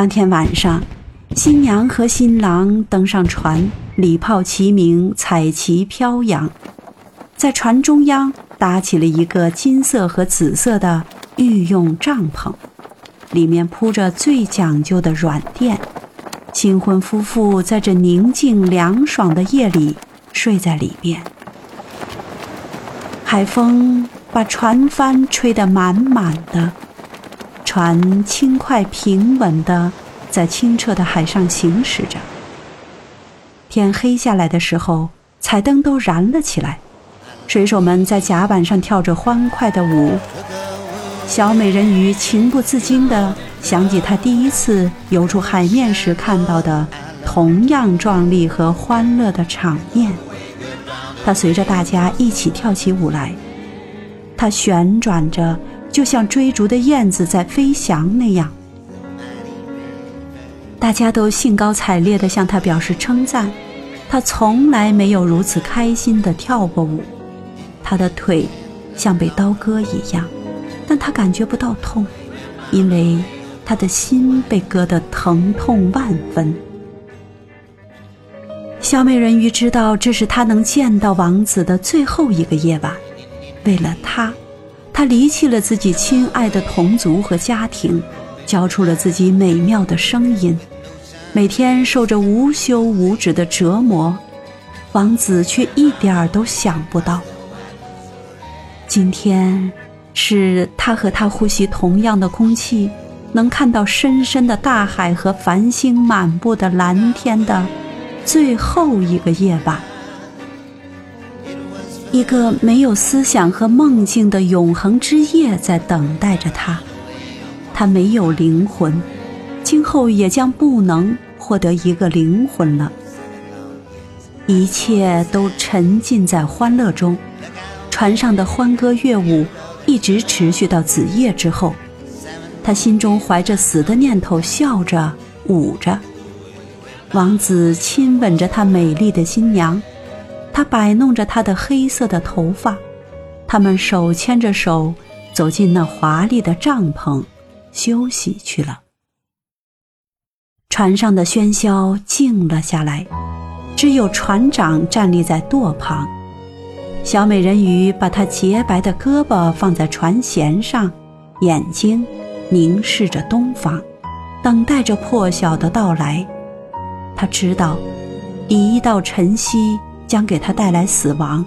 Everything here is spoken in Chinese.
当天晚上，新娘和新郎登上船，礼炮齐鸣，彩旗飘扬，在船中央搭起了一个金色和紫色的御用帐篷，里面铺着最讲究的软垫。新婚夫妇在这宁静凉爽的夜里睡在里边。海风把船帆吹得满满的。船轻快平稳地在清澈的海上行驶着。天黑下来的时候，彩灯都燃了起来，水手们在甲板上跳着欢快的舞。小美人鱼情不自禁地想起她第一次游出海面时看到的同样壮丽和欢乐的场面。她随着大家一起跳起舞来，她旋转着。就像追逐的燕子在飞翔那样，大家都兴高采烈地向他表示称赞。他从来没有如此开心地跳过舞。他的腿像被刀割一样，但他感觉不到痛，因为他的心被割得疼痛万分。小美人鱼知道这是她能见到王子的最后一个夜晚，为了他。他离弃了自己亲爱的同族和家庭，交出了自己美妙的声音，每天受着无休无止的折磨，王子却一点儿都想不到。今天，是他和他呼吸同样的空气，能看到深深的大海和繁星满布的蓝天的最后一个夜晚。一个没有思想和梦境的永恒之夜在等待着他，他没有灵魂，今后也将不能获得一个灵魂了。一切都沉浸在欢乐中，船上的欢歌乐舞一直持续到子夜之后。他心中怀着死的念头，笑着舞着。王子亲吻着他美丽的新娘。他摆弄着他的黑色的头发，他们手牵着手走进那华丽的帐篷，休息去了。船上的喧嚣静了下来，只有船长站立在舵旁。小美人鱼把她洁白的胳膊放在船舷上，眼睛凝视着东方，等待着破晓的到来。她知道，一到晨曦。将给他带来死亡。